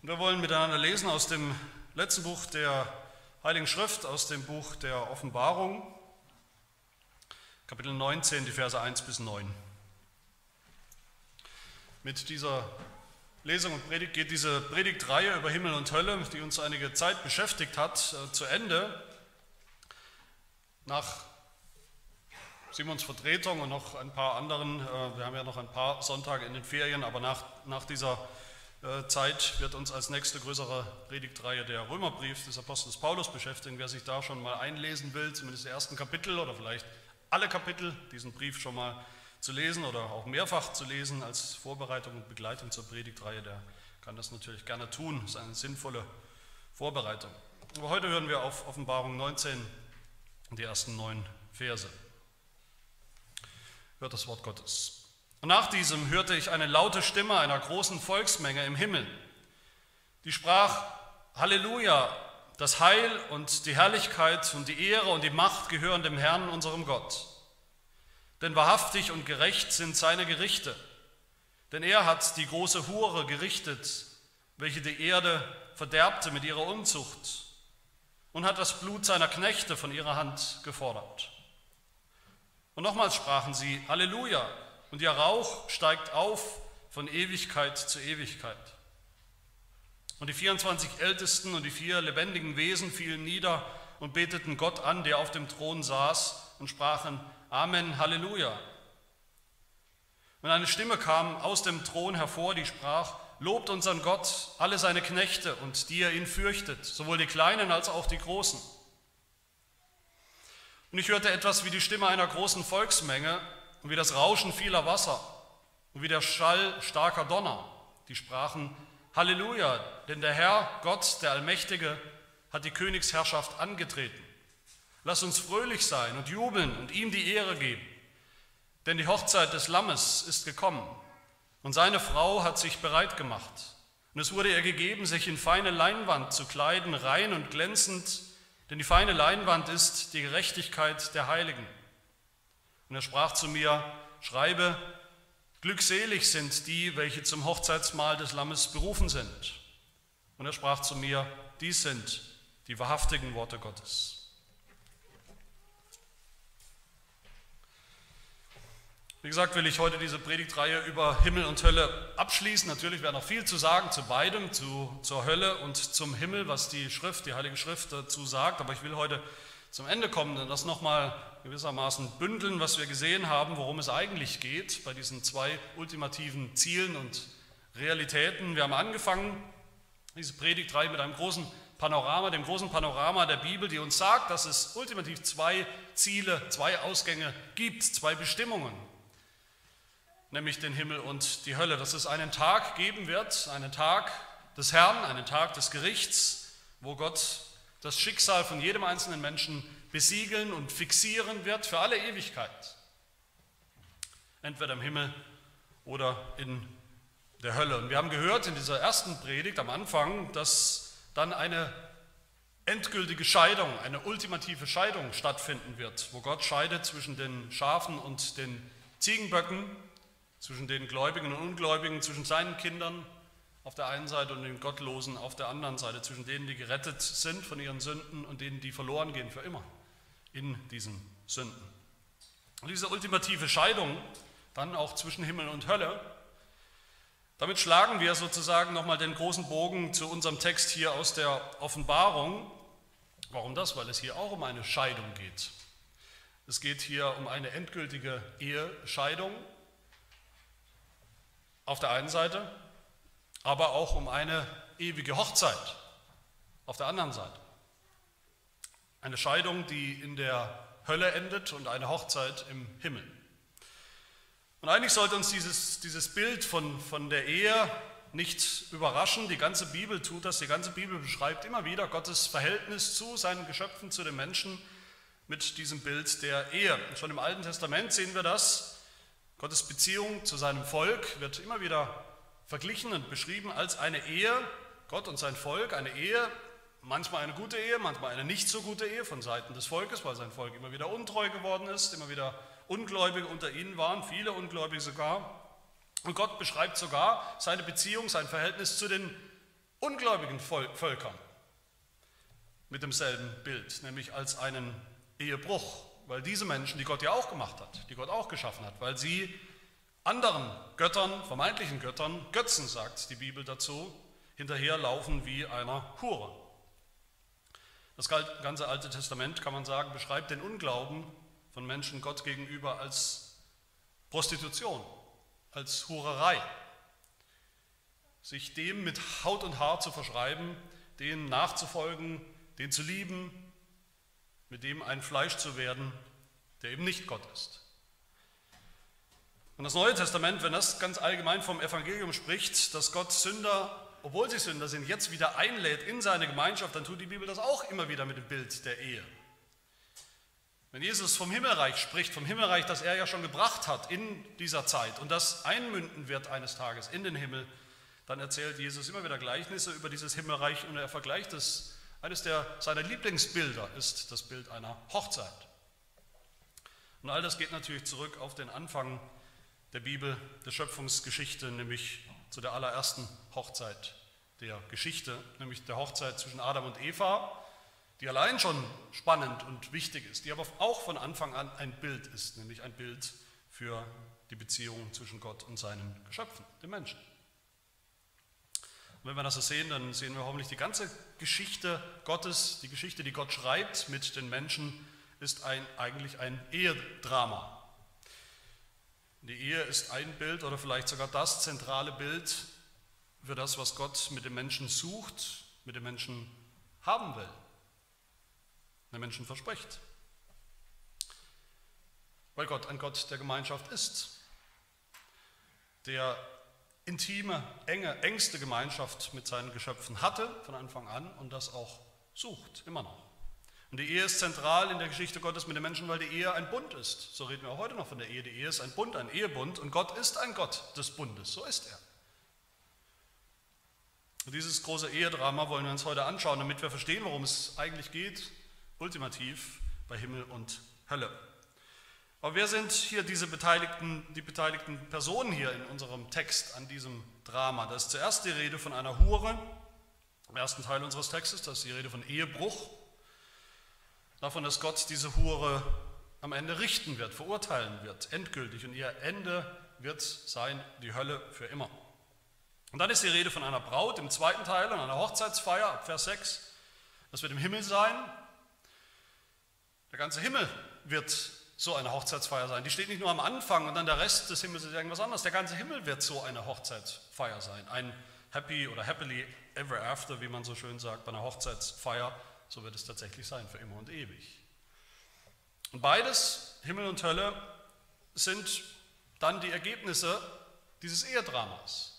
Und wir wollen miteinander lesen aus dem letzten Buch der Heiligen Schrift, aus dem Buch der Offenbarung, Kapitel 19, die Verse 1 bis 9. Mit dieser Lesung und Predigt geht diese Predigtreihe über Himmel und Hölle, die uns einige Zeit beschäftigt hat, äh, zu Ende. Nach Simons Vertretung und noch ein paar anderen, äh, wir haben ja noch ein paar Sonntage in den Ferien, aber nach, nach dieser äh, Zeit wird uns als nächste größere Predigtreihe der Römerbrief des Apostels Paulus beschäftigen. Wer sich da schon mal einlesen will, zumindest die ersten Kapitel oder vielleicht alle Kapitel, diesen Brief schon mal zu lesen oder auch mehrfach zu lesen als Vorbereitung und Begleitung zur Predigtreihe, der kann das natürlich gerne tun. Das ist eine sinnvolle Vorbereitung. Aber heute hören wir auf Offenbarung 19 die ersten neun Verse. Hört das Wort Gottes. Und nach diesem hörte ich eine laute Stimme einer großen Volksmenge im Himmel, die sprach, Halleluja, das Heil und die Herrlichkeit und die Ehre und die Macht gehören dem Herrn, unserem Gott. Denn wahrhaftig und gerecht sind seine Gerichte. Denn er hat die große Hure gerichtet, welche die Erde verderbte mit ihrer Unzucht und hat das Blut seiner Knechte von ihrer Hand gefordert. Und nochmals sprachen sie, Halleluja, und ihr Rauch steigt auf von Ewigkeit zu Ewigkeit. Und die 24 Ältesten und die vier lebendigen Wesen fielen nieder und beteten Gott an, der auf dem Thron saß, und sprachen, Amen, Halleluja. Und eine Stimme kam aus dem Thron hervor, die sprach, Lobt unseren Gott, alle seine Knechte und die er ihn fürchtet, sowohl die Kleinen als auch die Großen. Und ich hörte etwas wie die Stimme einer großen Volksmenge und wie das Rauschen vieler Wasser und wie der Schall starker Donner. Die sprachen, Halleluja, denn der Herr, Gott, der Allmächtige, hat die Königsherrschaft angetreten. Lass uns fröhlich sein und jubeln und ihm die Ehre geben, denn die Hochzeit des Lammes ist gekommen und seine Frau hat sich bereit gemacht. Und es wurde ihr gegeben, sich in feine Leinwand zu kleiden, rein und glänzend, denn die feine Leinwand ist die Gerechtigkeit der Heiligen. Und er sprach zu mir, schreibe, glückselig sind die, welche zum Hochzeitsmahl des Lammes berufen sind. Und er sprach zu mir, dies sind die wahrhaftigen Worte Gottes. Wie gesagt, will ich heute diese Predigtreihe über Himmel und Hölle abschließen. Natürlich wäre noch viel zu sagen zu beidem, zu, zur Hölle und zum Himmel, was die Schrift, die Heilige Schrift dazu sagt. Aber ich will heute zum Ende kommen und das nochmal gewissermaßen bündeln, was wir gesehen haben, worum es eigentlich geht bei diesen zwei ultimativen Zielen und Realitäten. Wir haben angefangen, diese Predigtreihe mit einem großen Panorama, dem großen Panorama der Bibel, die uns sagt, dass es ultimativ zwei Ziele, zwei Ausgänge gibt, zwei Bestimmungen nämlich den Himmel und die Hölle, dass es einen Tag geben wird, einen Tag des Herrn, einen Tag des Gerichts, wo Gott das Schicksal von jedem einzelnen Menschen besiegeln und fixieren wird für alle Ewigkeit. Entweder im Himmel oder in der Hölle. Und wir haben gehört in dieser ersten Predigt am Anfang, dass dann eine endgültige Scheidung, eine ultimative Scheidung stattfinden wird, wo Gott scheidet zwischen den Schafen und den Ziegenböcken, zwischen den Gläubigen und Ungläubigen, zwischen seinen Kindern auf der einen Seite und den Gottlosen auf der anderen Seite, zwischen denen, die gerettet sind von ihren Sünden und denen, die verloren gehen für immer in diesen Sünden. Und diese ultimative Scheidung, dann auch zwischen Himmel und Hölle, damit schlagen wir sozusagen nochmal den großen Bogen zu unserem Text hier aus der Offenbarung. Warum das? Weil es hier auch um eine Scheidung geht. Es geht hier um eine endgültige Ehescheidung auf der einen Seite, aber auch um eine ewige Hochzeit auf der anderen Seite. Eine Scheidung, die in der Hölle endet und eine Hochzeit im Himmel. Und eigentlich sollte uns dieses, dieses Bild von, von der Ehe nicht überraschen. Die ganze Bibel tut das. Die ganze Bibel beschreibt immer wieder Gottes Verhältnis zu seinen Geschöpfen, zu den Menschen mit diesem Bild der Ehe. Und schon im Alten Testament sehen wir das. Gottes Beziehung zu seinem Volk wird immer wieder verglichen und beschrieben als eine Ehe, Gott und sein Volk, eine Ehe, manchmal eine gute Ehe, manchmal eine nicht so gute Ehe von Seiten des Volkes, weil sein Volk immer wieder untreu geworden ist, immer wieder Ungläubige unter ihnen waren, viele Ungläubige sogar. Und Gott beschreibt sogar seine Beziehung, sein Verhältnis zu den ungläubigen Völkern mit demselben Bild, nämlich als einen Ehebruch, weil diese Menschen, die Gott ja auch gemacht hat, die Gott auch geschaffen hat, weil sie anderen Göttern, vermeintlichen Göttern, Götzen sagt die Bibel dazu, hinterherlaufen wie einer Hure. Das ganze Alte Testament, kann man sagen, beschreibt den Unglauben von Menschen Gott gegenüber als Prostitution, als Hurerei. Sich dem mit Haut und Haar zu verschreiben, denen nachzufolgen, den zu lieben, mit dem ein Fleisch zu werden, der eben nicht Gott ist. Und das Neue Testament, wenn das ganz allgemein vom Evangelium spricht, dass Gott Sünder, obwohl sie Sünder sind, jetzt wieder einlädt in seine Gemeinschaft, dann tut die Bibel das auch immer wieder mit dem Bild der Ehe. Wenn Jesus vom Himmelreich spricht, vom Himmelreich, das er ja schon gebracht hat in dieser Zeit und das einmünden wird eines Tages in den Himmel, dann erzählt Jesus immer wieder Gleichnisse über dieses Himmelreich und er vergleicht es eines der, seiner Lieblingsbilder ist das Bild einer Hochzeit. Und all das geht natürlich zurück auf den Anfang der Bibel, der Schöpfungsgeschichte, nämlich zu der allerersten Hochzeit der Geschichte, nämlich der Hochzeit zwischen Adam und Eva, die allein schon spannend und wichtig ist, die aber auch von Anfang an ein Bild ist, nämlich ein Bild für die Beziehung zwischen Gott und seinen Geschöpfen, den Menschen. Und wenn wir das so sehen, dann sehen wir hoffentlich die ganze Geschichte Gottes, die Geschichte, die Gott schreibt mit den Menschen, ist ein, eigentlich ein Ehedrama. Die Ehe ist ein Bild oder vielleicht sogar das zentrale Bild für das, was Gott mit dem Menschen sucht, mit dem Menschen haben will, den Menschen verspricht. Weil Gott ein Gott der Gemeinschaft ist, der intime, enge, engste Gemeinschaft mit seinen Geschöpfen hatte von Anfang an und das auch sucht, immer noch. Und die Ehe ist zentral in der Geschichte Gottes mit den Menschen, weil die Ehe ein Bund ist. So reden wir auch heute noch von der Ehe. Die Ehe ist ein Bund, ein Ehebund und Gott ist ein Gott des Bundes. So ist er. Und dieses große Ehedrama wollen wir uns heute anschauen, damit wir verstehen, worum es eigentlich geht, ultimativ bei Himmel und Hölle. Aber wer sind hier diese beteiligten, die beteiligten Personen hier in unserem Text an diesem Drama? Da ist zuerst die Rede von einer Hure, im ersten Teil unseres Textes, da ist die Rede von Ehebruch, davon, dass Gott diese Hure am Ende richten wird, verurteilen wird, endgültig. Und ihr Ende wird sein die Hölle für immer. Und dann ist die Rede von einer Braut im zweiten Teil, an einer Hochzeitsfeier, Vers 6. Das wird im Himmel sein. Der ganze Himmel wird so eine Hochzeitsfeier sein. Die steht nicht nur am Anfang und dann der Rest des Himmels ist irgendwas anderes. Der ganze Himmel wird so eine Hochzeitsfeier sein. Ein Happy oder Happily Ever After, wie man so schön sagt, bei einer Hochzeitsfeier. So wird es tatsächlich sein, für immer und ewig. Und beides, Himmel und Hölle, sind dann die Ergebnisse dieses Ehedramas.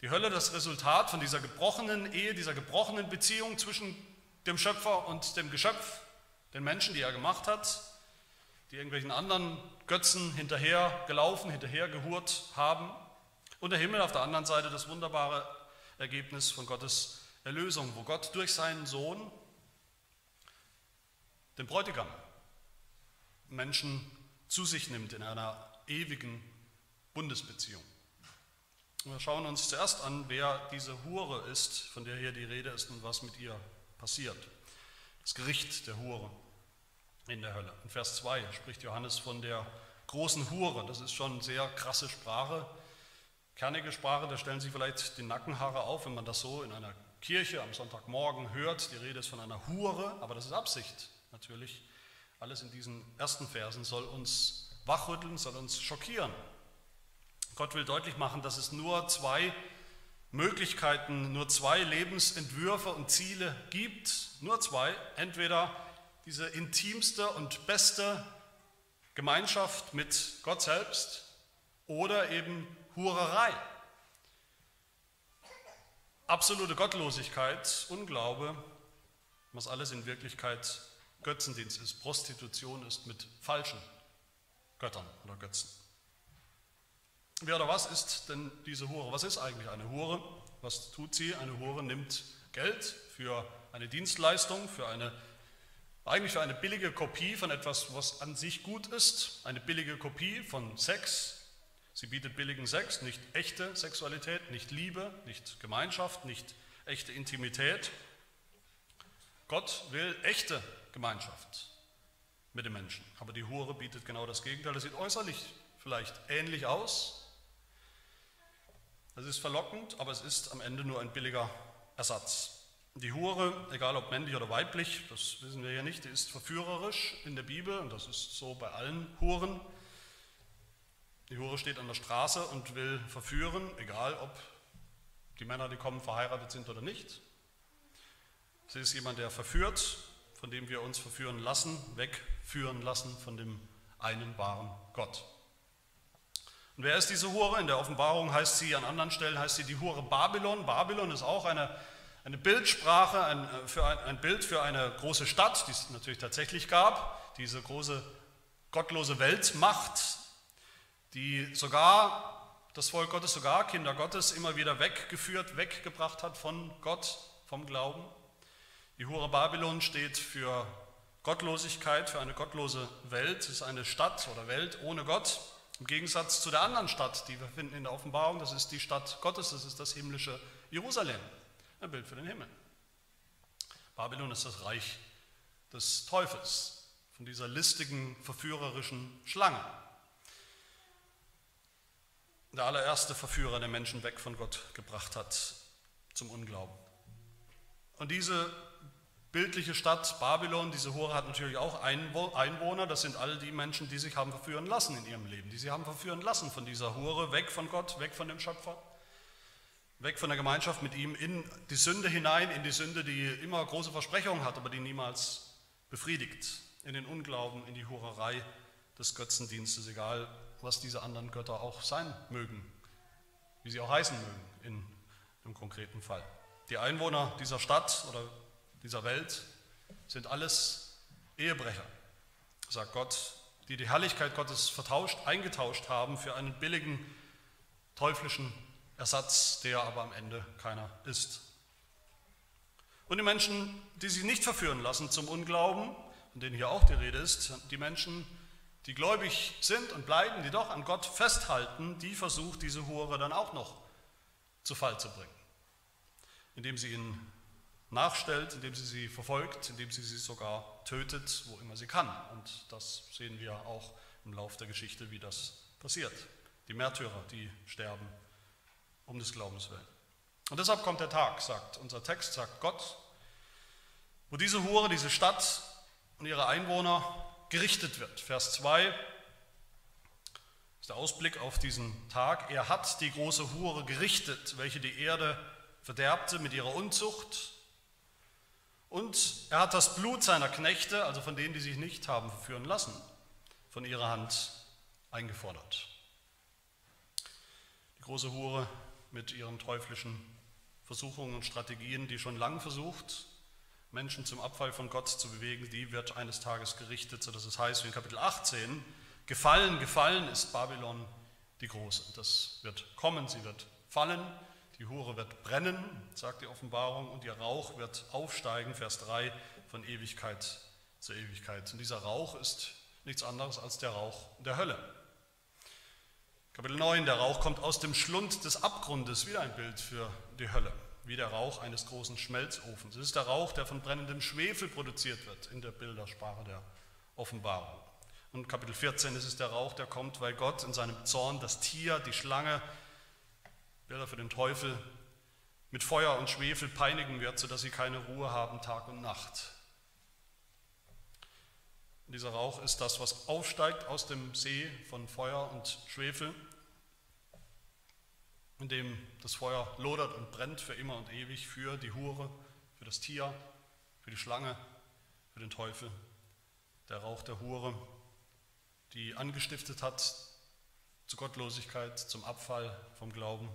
Die Hölle, das Resultat von dieser gebrochenen Ehe, dieser gebrochenen Beziehung zwischen dem Schöpfer und dem Geschöpf, den Menschen, die er gemacht hat, die irgendwelchen anderen Götzen hinterher gelaufen, hinterher gehurt haben. Und der Himmel auf der anderen Seite das wunderbare Ergebnis von Gottes Erlösung, wo Gott durch seinen Sohn, den Bräutigam, Menschen zu sich nimmt in einer ewigen Bundesbeziehung. Wir schauen uns zuerst an, wer diese Hure ist, von der hier die Rede ist und was mit ihr passiert. Das Gericht der Hure in der Hölle. In Vers 2 spricht Johannes von der großen Hure. Das ist schon sehr krasse Sprache, kernige Sprache. Da stellen sich vielleicht die Nackenhaare auf, wenn man das so in einer Kirche am Sonntagmorgen hört. Die Rede ist von einer Hure, aber das ist Absicht natürlich. Alles in diesen ersten Versen soll uns wachrütteln, soll uns schockieren. Gott will deutlich machen, dass es nur zwei Möglichkeiten, nur zwei Lebensentwürfe und Ziele gibt. Nur zwei. Entweder diese intimste und beste Gemeinschaft mit Gott selbst oder eben Hurerei. Absolute Gottlosigkeit, Unglaube, was alles in Wirklichkeit Götzendienst ist, Prostitution ist mit falschen Göttern oder Götzen. Wer oder was ist denn diese Hure? Was ist eigentlich eine Hure? Was tut sie? Eine Hure nimmt Geld für eine Dienstleistung, für eine eigentlich für eine billige Kopie von etwas, was an sich gut ist, eine billige Kopie von Sex. Sie bietet billigen Sex, nicht echte Sexualität, nicht Liebe, nicht Gemeinschaft, nicht echte Intimität. Gott will echte Gemeinschaft mit den Menschen. Aber die Hure bietet genau das Gegenteil. Das sieht äußerlich vielleicht ähnlich aus. Es ist verlockend, aber es ist am Ende nur ein billiger Ersatz. Die Hure, egal ob männlich oder weiblich, das wissen wir ja nicht, die ist verführerisch in der Bibel und das ist so bei allen Huren. Die Hure steht an der Straße und will verführen, egal ob die Männer, die kommen, verheiratet sind oder nicht. Sie ist jemand, der verführt, von dem wir uns verführen lassen, wegführen lassen von dem einen wahren Gott. Und wer ist diese Hure? In der Offenbarung heißt sie, an anderen Stellen heißt sie die Hure Babylon. Babylon ist auch eine, eine Bildsprache, ein, für ein, ein Bild für eine große Stadt, die es natürlich tatsächlich gab, diese große gottlose Weltmacht, die sogar das Volk Gottes, sogar Kinder Gottes immer wieder weggeführt, weggebracht hat von Gott, vom Glauben. Die Hure Babylon steht für Gottlosigkeit, für eine gottlose Welt. Es ist eine Stadt oder Welt ohne Gott. Im Gegensatz zu der anderen Stadt, die wir finden in der Offenbarung, das ist die Stadt Gottes, das ist das himmlische Jerusalem. Ein Bild für den Himmel. Babylon ist das Reich des Teufels, von dieser listigen, verführerischen Schlange der allererste Verführer, der Menschen weg von Gott gebracht hat zum Unglauben. Und diese bildliche Stadt Babylon, diese Hure hat natürlich auch Einwohner, das sind all die Menschen, die sich haben verführen lassen in ihrem Leben, die sie haben verführen lassen von dieser Hure, weg von Gott, weg von dem Schöpfer, weg von der Gemeinschaft mit ihm, in die Sünde hinein, in die Sünde, die immer große Versprechungen hat, aber die niemals befriedigt, in den Unglauben, in die Hurerei des Götzendienstes, egal was diese anderen Götter auch sein mögen, wie sie auch heißen mögen in einem konkreten Fall. Die Einwohner dieser Stadt oder dieser Welt sind alles Ehebrecher, sagt Gott, die die Herrlichkeit Gottes vertauscht, eingetauscht haben für einen billigen teuflischen Ersatz, der aber am Ende keiner ist. Und die Menschen, die sich nicht verführen lassen zum Unglauben, von denen hier auch die Rede ist, die Menschen, die gläubig sind und bleiben, die doch an Gott festhalten, die versucht diese Hure dann auch noch zu Fall zu bringen, indem sie ihnen nachstellt, indem sie sie verfolgt, indem sie sie sogar tötet, wo immer sie kann. Und das sehen wir auch im Lauf der Geschichte, wie das passiert. Die Märtyrer, die sterben um des Glaubens willen. Und deshalb kommt der Tag, sagt unser Text, sagt Gott, wo diese Hure, diese Stadt und ihre Einwohner gerichtet wird. Vers 2 ist der Ausblick auf diesen Tag. Er hat die große Hure gerichtet, welche die Erde verderbte mit ihrer Unzucht. Und er hat das Blut seiner Knechte, also von denen, die sich nicht haben verführen lassen, von ihrer Hand eingefordert. Die große Hure mit ihren teuflischen Versuchungen und Strategien, die schon lang versucht, Menschen zum Abfall von Gott zu bewegen, die wird eines Tages gerichtet, sodass es heißt wie in Kapitel 18, gefallen, gefallen ist Babylon die Große. Das wird kommen, sie wird fallen, die Hure wird brennen, sagt die Offenbarung, und ihr Rauch wird aufsteigen, Vers 3, von Ewigkeit zur Ewigkeit. Und dieser Rauch ist nichts anderes als der Rauch der Hölle. Kapitel 9, der Rauch kommt aus dem Schlund des Abgrundes, wieder ein Bild für die Hölle wie der Rauch eines großen Schmelzofens. Es ist der Rauch, der von brennendem Schwefel produziert wird in der Bildersprache der Offenbarung. Und Kapitel 14 ist es der Rauch, der kommt, weil Gott in seinem Zorn das Tier, die Schlange, Bilder für den Teufel, mit Feuer und Schwefel peinigen wird, sodass sie keine Ruhe haben Tag und Nacht. Und dieser Rauch ist das, was aufsteigt aus dem See von Feuer und Schwefel in dem das Feuer lodert und brennt für immer und ewig für die Hure, für das Tier, für die Schlange, für den Teufel. Der Rauch der Hure, die angestiftet hat zu Gottlosigkeit, zum Abfall vom Glauben,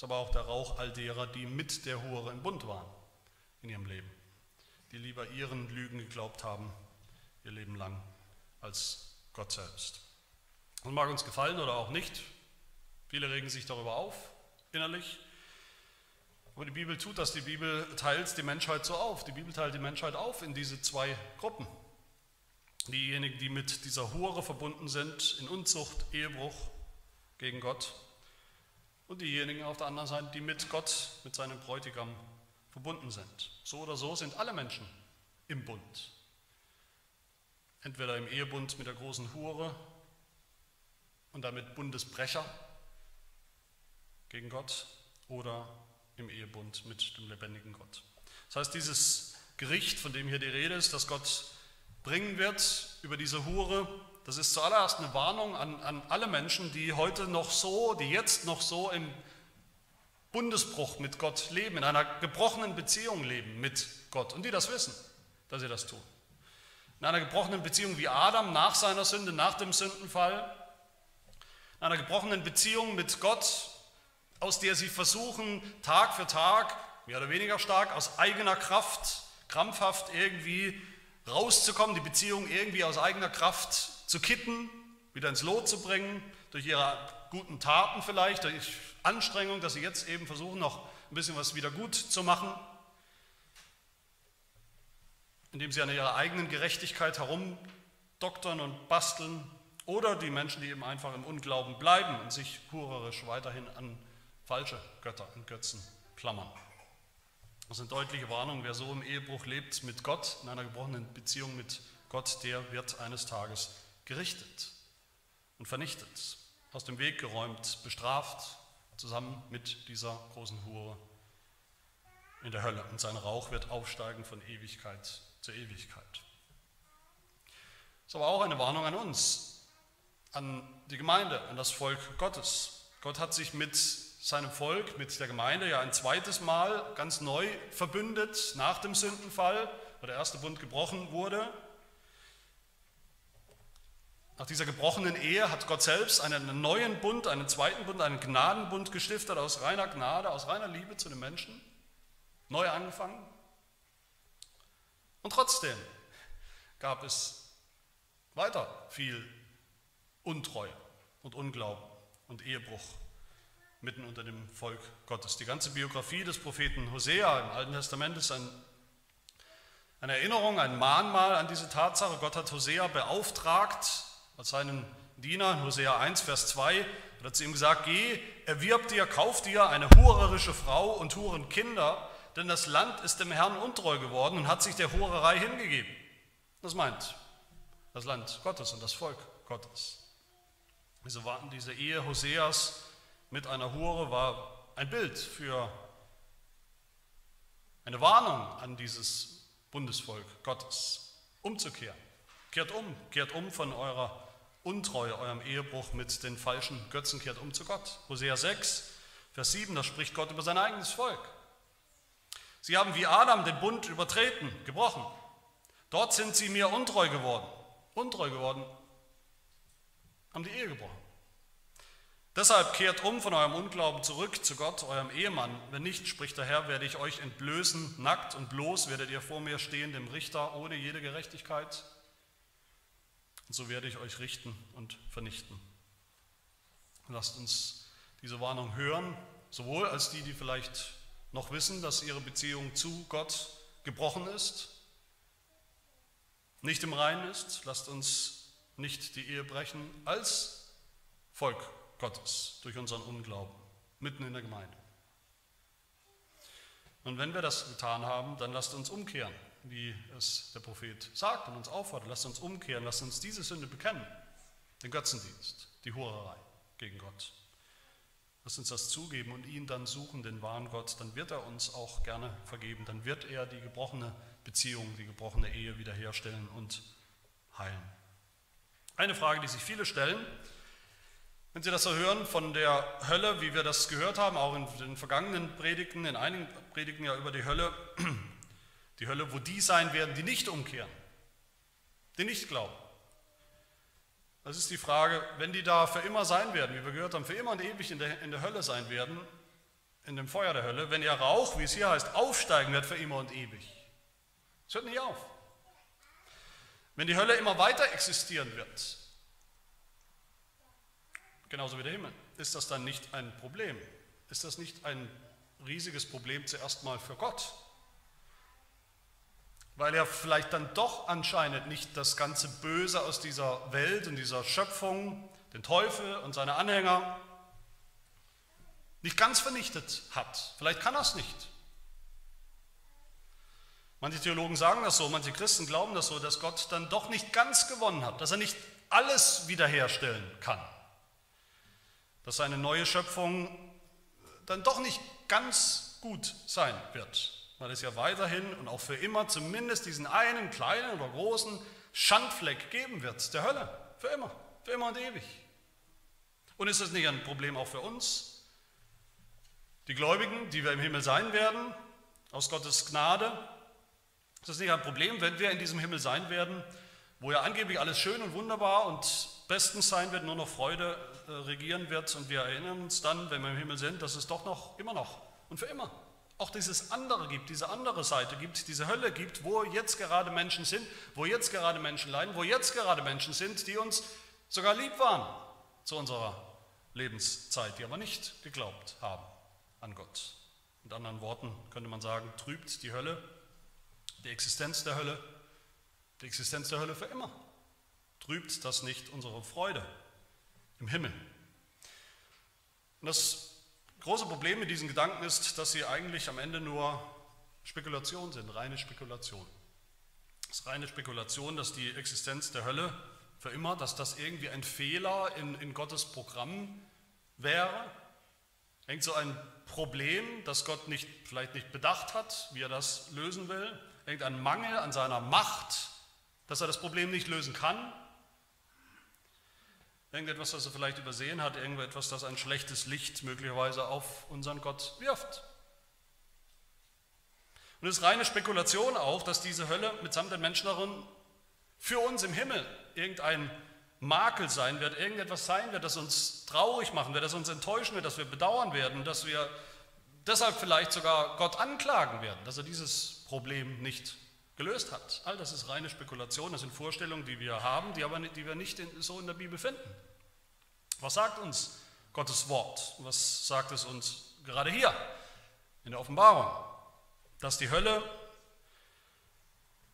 ist aber auch der Rauch all derer, die mit der Hure im Bund waren in ihrem Leben, die lieber ihren Lügen geglaubt haben, ihr Leben lang, als Gott selbst. Und mag uns gefallen oder auch nicht, viele regen sich darüber auf, innerlich. Aber die Bibel tut das, die Bibel teilt die Menschheit so auf. Die Bibel teilt die Menschheit auf in diese zwei Gruppen. Diejenigen, die mit dieser Hure verbunden sind, in Unzucht, Ehebruch gegen Gott. Und diejenigen auf der anderen Seite, die mit Gott, mit seinem Bräutigam verbunden sind. So oder so sind alle Menschen im Bund. Entweder im Ehebund mit der großen Hure und damit Bundesbrecher gegen Gott oder im Ehebund mit dem lebendigen Gott. Das heißt, dieses Gericht, von dem hier die Rede ist, das Gott bringen wird über diese Hure, das ist zuallererst eine Warnung an, an alle Menschen, die heute noch so, die jetzt noch so im Bundesbruch mit Gott leben, in einer gebrochenen Beziehung leben mit Gott und die das wissen, dass sie das tun. In einer gebrochenen Beziehung wie Adam nach seiner Sünde, nach dem Sündenfall, in einer gebrochenen Beziehung mit Gott, aus der sie versuchen, Tag für Tag, mehr oder weniger stark, aus eigener Kraft, krampfhaft irgendwie rauszukommen, die Beziehung irgendwie aus eigener Kraft zu kitten, wieder ins Lot zu bringen, durch ihre guten Taten vielleicht, durch Anstrengung, dass sie jetzt eben versuchen, noch ein bisschen was wieder gut zu machen, indem sie an ihrer eigenen Gerechtigkeit herumdoktern und basteln, oder die Menschen, die eben einfach im Unglauben bleiben und sich hurerisch weiterhin an falsche Götter und Götzen klammern. Das sind deutliche Warnungen. Wer so im Ehebruch lebt mit Gott, in einer gebrochenen Beziehung mit Gott, der wird eines Tages gerichtet und vernichtet, aus dem Weg geräumt, bestraft zusammen mit dieser großen Hure in der Hölle. Und sein Rauch wird aufsteigen von Ewigkeit zu Ewigkeit. Das ist aber auch eine Warnung an uns, an die Gemeinde, an das Volk Gottes. Gott hat sich mit seinem Volk, mit der Gemeinde ja ein zweites Mal ganz neu verbündet nach dem Sündenfall, wo der erste Bund gebrochen wurde. Nach dieser gebrochenen Ehe hat Gott selbst einen neuen Bund, einen zweiten Bund, einen Gnadenbund gestiftet aus reiner Gnade, aus reiner Liebe zu den Menschen. Neu angefangen. Und trotzdem gab es weiter viel Untreue und Unglauben und Ehebruch mitten unter dem Volk Gottes. Die ganze Biografie des Propheten Hosea im Alten Testament ist ein, eine Erinnerung, ein Mahnmal an diese Tatsache. Gott hat Hosea beauftragt, als seinen Diener, in Hosea 1, Vers 2, hat zu ihm gesagt, geh, erwirb dir, kauf dir eine hurerische Frau und huren Kinder, denn das Land ist dem Herrn untreu geworden und hat sich der Hurerei hingegeben. Das meint das Land Gottes und das Volk Gottes. Diese, diese Ehe Hoseas mit einer Hure war ein Bild für eine Warnung an dieses Bundesvolk Gottes, umzukehren. Kehrt um, kehrt um von eurer Untreue, eurem Ehebruch mit den falschen Götzen, kehrt um zu Gott. Hosea 6, Vers 7, da spricht Gott über sein eigenes Volk. Sie haben wie Adam den Bund übertreten, gebrochen. Dort sind sie mir untreu geworden. Untreu geworden, haben die Ehe gebrochen. Deshalb kehrt um von eurem Unglauben zurück zu Gott, eurem Ehemann. Wenn nicht, spricht der Herr, werde ich euch entblößen, nackt und bloß werdet ihr vor mir stehen, dem Richter, ohne jede Gerechtigkeit. Und so werde ich euch richten und vernichten. Lasst uns diese Warnung hören, sowohl als die, die vielleicht noch wissen, dass ihre Beziehung zu Gott gebrochen ist, nicht im Reinen ist. Lasst uns nicht die Ehe brechen als Volk Gottes durch unseren Unglauben mitten in der Gemeinde. Und wenn wir das getan haben, dann lasst uns umkehren, wie es der Prophet sagt und uns auffordert. Lasst uns umkehren, lasst uns diese Sünde bekennen, den Götzendienst, die Hurerei gegen Gott. Lasst uns das zugeben und ihn dann suchen, den wahren Gott, dann wird er uns auch gerne vergeben, dann wird er die gebrochene Beziehung, die gebrochene Ehe wiederherstellen und heilen. Eine Frage, die sich viele stellen, wenn Sie das so hören von der Hölle, wie wir das gehört haben, auch in den vergangenen Predigten, in einigen Predigten ja über die Hölle, die Hölle, wo die sein werden, die nicht umkehren, die nicht glauben. Das ist die Frage, wenn die da für immer sein werden, wie wir gehört haben, für immer und ewig in der, in der Hölle sein werden, in dem Feuer der Hölle, wenn ihr Rauch, wie es hier heißt, aufsteigen wird für immer und ewig. Es hört nicht auf. Wenn die Hölle immer weiter existieren wird, genauso wie der Himmel, ist das dann nicht ein Problem? Ist das nicht ein riesiges Problem zuerst mal für Gott? Weil er vielleicht dann doch anscheinend nicht das ganze Böse aus dieser Welt und dieser Schöpfung, den Teufel und seine Anhänger, nicht ganz vernichtet hat. Vielleicht kann er es nicht. Manche Theologen sagen das so, manche Christen glauben das so, dass Gott dann doch nicht ganz gewonnen hat, dass er nicht alles wiederherstellen kann, dass seine neue Schöpfung dann doch nicht ganz gut sein wird, weil es ja weiterhin und auch für immer zumindest diesen einen kleinen oder großen Schandfleck geben wird, der Hölle, für immer, für immer und ewig. Und ist das nicht ein Problem auch für uns? Die Gläubigen, die wir im Himmel sein werden, aus Gottes Gnade, ist das nicht ein Problem, wenn wir in diesem Himmel sein werden, wo ja angeblich alles schön und wunderbar und bestens sein wird, nur noch Freude äh, regieren wird und wir erinnern uns dann, wenn wir im Himmel sind, dass es doch noch, immer noch und für immer auch dieses andere gibt, diese andere Seite gibt, diese Hölle gibt, wo jetzt gerade Menschen sind, wo jetzt gerade Menschen leiden, wo jetzt gerade Menschen sind, die uns sogar lieb waren zu unserer Lebenszeit, die aber nicht geglaubt haben an Gott. Mit anderen Worten könnte man sagen, trübt die Hölle, die Existenz der Hölle, die Existenz der Hölle für immer. Trübt das nicht unsere Freude im Himmel? Und das große Problem mit diesen Gedanken ist, dass sie eigentlich am Ende nur Spekulation sind, reine Spekulation. Es ist reine Spekulation, dass die Existenz der Hölle für immer, dass das irgendwie ein Fehler in, in Gottes Programm wäre. Irgend so ein Problem, das Gott nicht, vielleicht nicht bedacht hat, wie er das lösen will. Irgendein Mangel an seiner Macht, dass er das Problem nicht lösen kann. Irgendetwas, das er vielleicht übersehen hat, irgendetwas, das ein schlechtes Licht möglicherweise auf unseren Gott wirft. Und es ist reine Spekulation auch, dass diese Hölle mitsamt den Menschen darin für uns im Himmel irgendein Makel sein wird, irgendetwas sein wird, das uns traurig machen wird, das uns enttäuschen wird, das wir bedauern werden, dass wir deshalb vielleicht sogar Gott anklagen werden, dass er dieses Problem nicht gelöst hat. All das ist reine Spekulation, das sind Vorstellungen, die wir haben, die, aber nicht, die wir nicht in, so in der Bibel finden. Was sagt uns Gottes Wort? Was sagt es uns gerade hier in der Offenbarung? Dass die Hölle,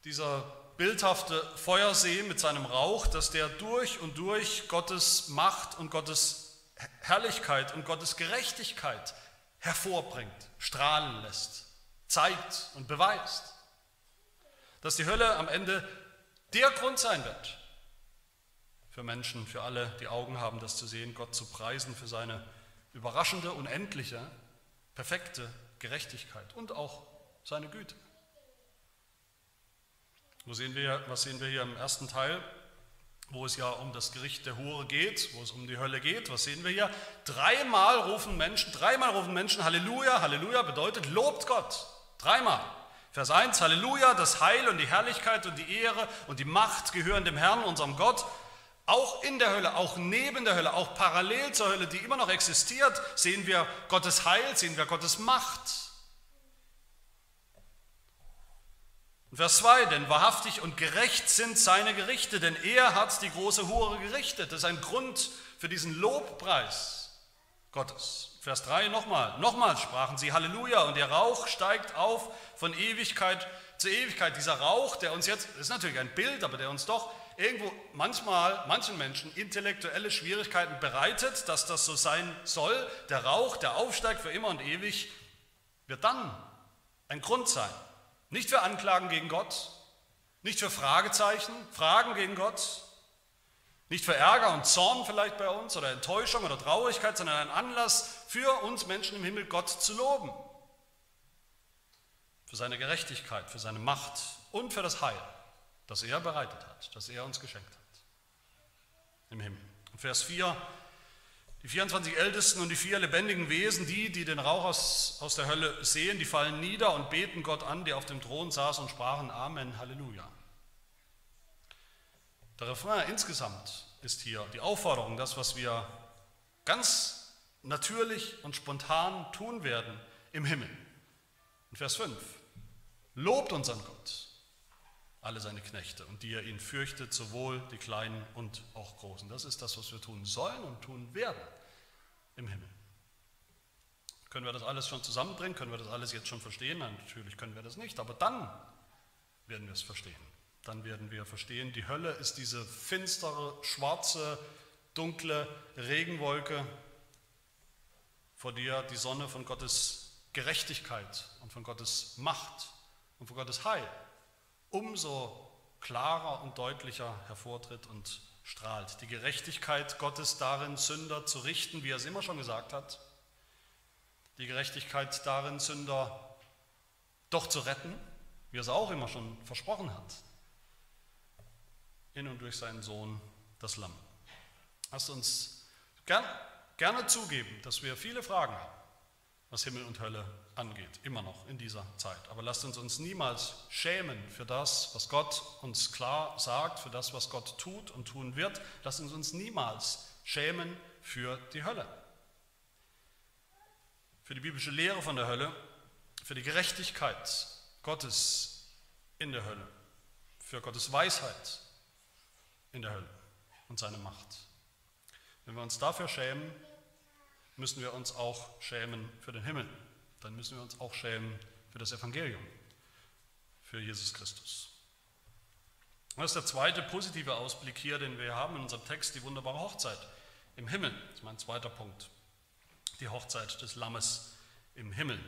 dieser bildhafte Feuersee mit seinem Rauch, dass der durch und durch Gottes Macht und Gottes Herrlichkeit und Gottes Gerechtigkeit hervorbringt, strahlen lässt, zeigt und beweist dass die Hölle am Ende der Grund sein wird für Menschen, für alle, die Augen haben, das zu sehen, Gott zu preisen für seine überraschende, unendliche, perfekte Gerechtigkeit und auch seine Güte. Wo sehen wir, was sehen wir hier im ersten Teil, wo es ja um das Gericht der Hure geht, wo es um die Hölle geht? Was sehen wir hier? Dreimal rufen Menschen, dreimal rufen Menschen Halleluja, Halleluja bedeutet lobt Gott. Dreimal. Vers 1, Halleluja, das Heil und die Herrlichkeit und die Ehre und die Macht gehören dem Herrn, unserem Gott. Auch in der Hölle, auch neben der Hölle, auch parallel zur Hölle, die immer noch existiert, sehen wir Gottes Heil, sehen wir Gottes Macht. Und Vers 2, denn wahrhaftig und gerecht sind seine Gerichte, denn er hat die große Hure gerichtet. Das ist ein Grund für diesen Lobpreis Gottes. Vers 3 nochmal, nochmal sprachen sie Halleluja und der Rauch steigt auf von Ewigkeit zu Ewigkeit. Dieser Rauch, der uns jetzt, ist natürlich ein Bild, aber der uns doch irgendwo manchmal, manchen Menschen intellektuelle Schwierigkeiten bereitet, dass das so sein soll. Der Rauch, der aufsteigt für immer und ewig, wird dann ein Grund sein. Nicht für Anklagen gegen Gott, nicht für Fragezeichen, Fragen gegen Gott, nicht für Ärger und Zorn vielleicht bei uns oder Enttäuschung oder Traurigkeit, sondern ein Anlass für uns Menschen im Himmel, Gott zu loben. Für seine Gerechtigkeit, für seine Macht und für das Heil, das er bereitet hat, das er uns geschenkt hat. Im Himmel. Und Vers 4, die 24 Ältesten und die vier lebendigen Wesen, die, die den Rauch aus, aus der Hölle sehen, die fallen nieder und beten Gott an, der auf dem Thron saß und sprachen Amen, Halleluja. Der Refrain insgesamt ist hier die Aufforderung, das, was wir ganz natürlich und spontan tun werden im Himmel. In Vers 5. Lobt unseren Gott, alle seine Knechte, und die er ihn fürchtet, sowohl die Kleinen und auch Großen. Das ist das, was wir tun sollen und tun werden im Himmel. Können wir das alles schon zusammenbringen? Können wir das alles jetzt schon verstehen? Natürlich können wir das nicht, aber dann werden wir es verstehen dann werden wir verstehen, die Hölle ist diese finstere, schwarze, dunkle Regenwolke, vor der die Sonne von Gottes Gerechtigkeit und von Gottes Macht und vor Gottes Heil umso klarer und deutlicher hervortritt und strahlt. Die Gerechtigkeit Gottes darin, Sünder zu richten, wie er es immer schon gesagt hat. Die Gerechtigkeit darin, Sünder doch zu retten, wie er es auch immer schon versprochen hat. In und durch seinen Sohn, das Lamm. Lasst uns gern, gerne zugeben, dass wir viele Fragen haben, was Himmel und Hölle angeht, immer noch in dieser Zeit. Aber lasst uns uns niemals schämen für das, was Gott uns klar sagt, für das, was Gott tut und tun wird. Lasst uns uns niemals schämen für die Hölle. Für die biblische Lehre von der Hölle, für die Gerechtigkeit Gottes in der Hölle, für Gottes Weisheit in der Hölle und seine Macht. Wenn wir uns dafür schämen, müssen wir uns auch schämen für den Himmel dann müssen wir uns auch schämen für das Evangelium, für Jesus Christus. Das ist der zweite positive Ausblick hier, den wir haben in unserem Text, die wunderbare Hochzeit im Himmel. Das ist mein zweiter Punkt. Die Hochzeit des Lammes im Himmel.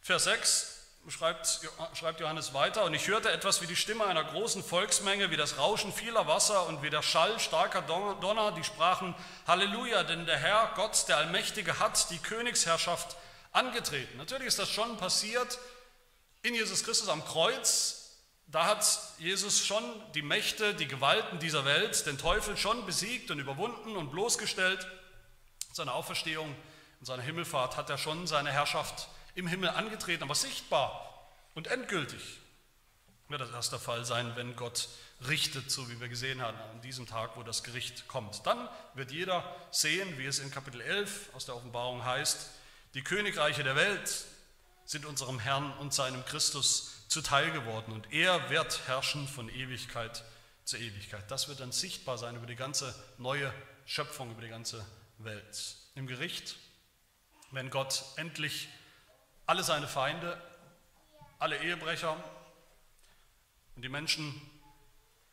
Vers 6 schreibt, schreibt Johannes weiter, und ich hörte etwas wie die Stimme einer großen Volksmenge, wie das Rauschen vieler Wasser und wie der Schall starker Donner, die sprachen, Halleluja, denn der Herr, Gott, der Allmächtige, hat die Königsherrschaft angetreten. Natürlich ist das schon passiert in Jesus Christus am Kreuz. Da hat Jesus schon die Mächte, die Gewalten dieser Welt, den Teufel schon besiegt und überwunden und bloßgestellt. Seine Auferstehung und seine Himmelfahrt hat er schon seine Herrschaft im Himmel angetreten, aber sichtbar und endgültig wird das erst der Fall sein, wenn Gott richtet, so wie wir gesehen haben, an diesem Tag, wo das Gericht kommt. Dann wird jeder sehen, wie es in Kapitel 11 aus der Offenbarung heißt, die Königreiche der Welt sind unserem Herrn und seinem Christus zuteil geworden und er wird herrschen von Ewigkeit zu Ewigkeit. Das wird dann sichtbar sein über die ganze neue Schöpfung, über die ganze Welt. Im Gericht, wenn Gott endlich alle seine Feinde, alle Ehebrecher und die Menschen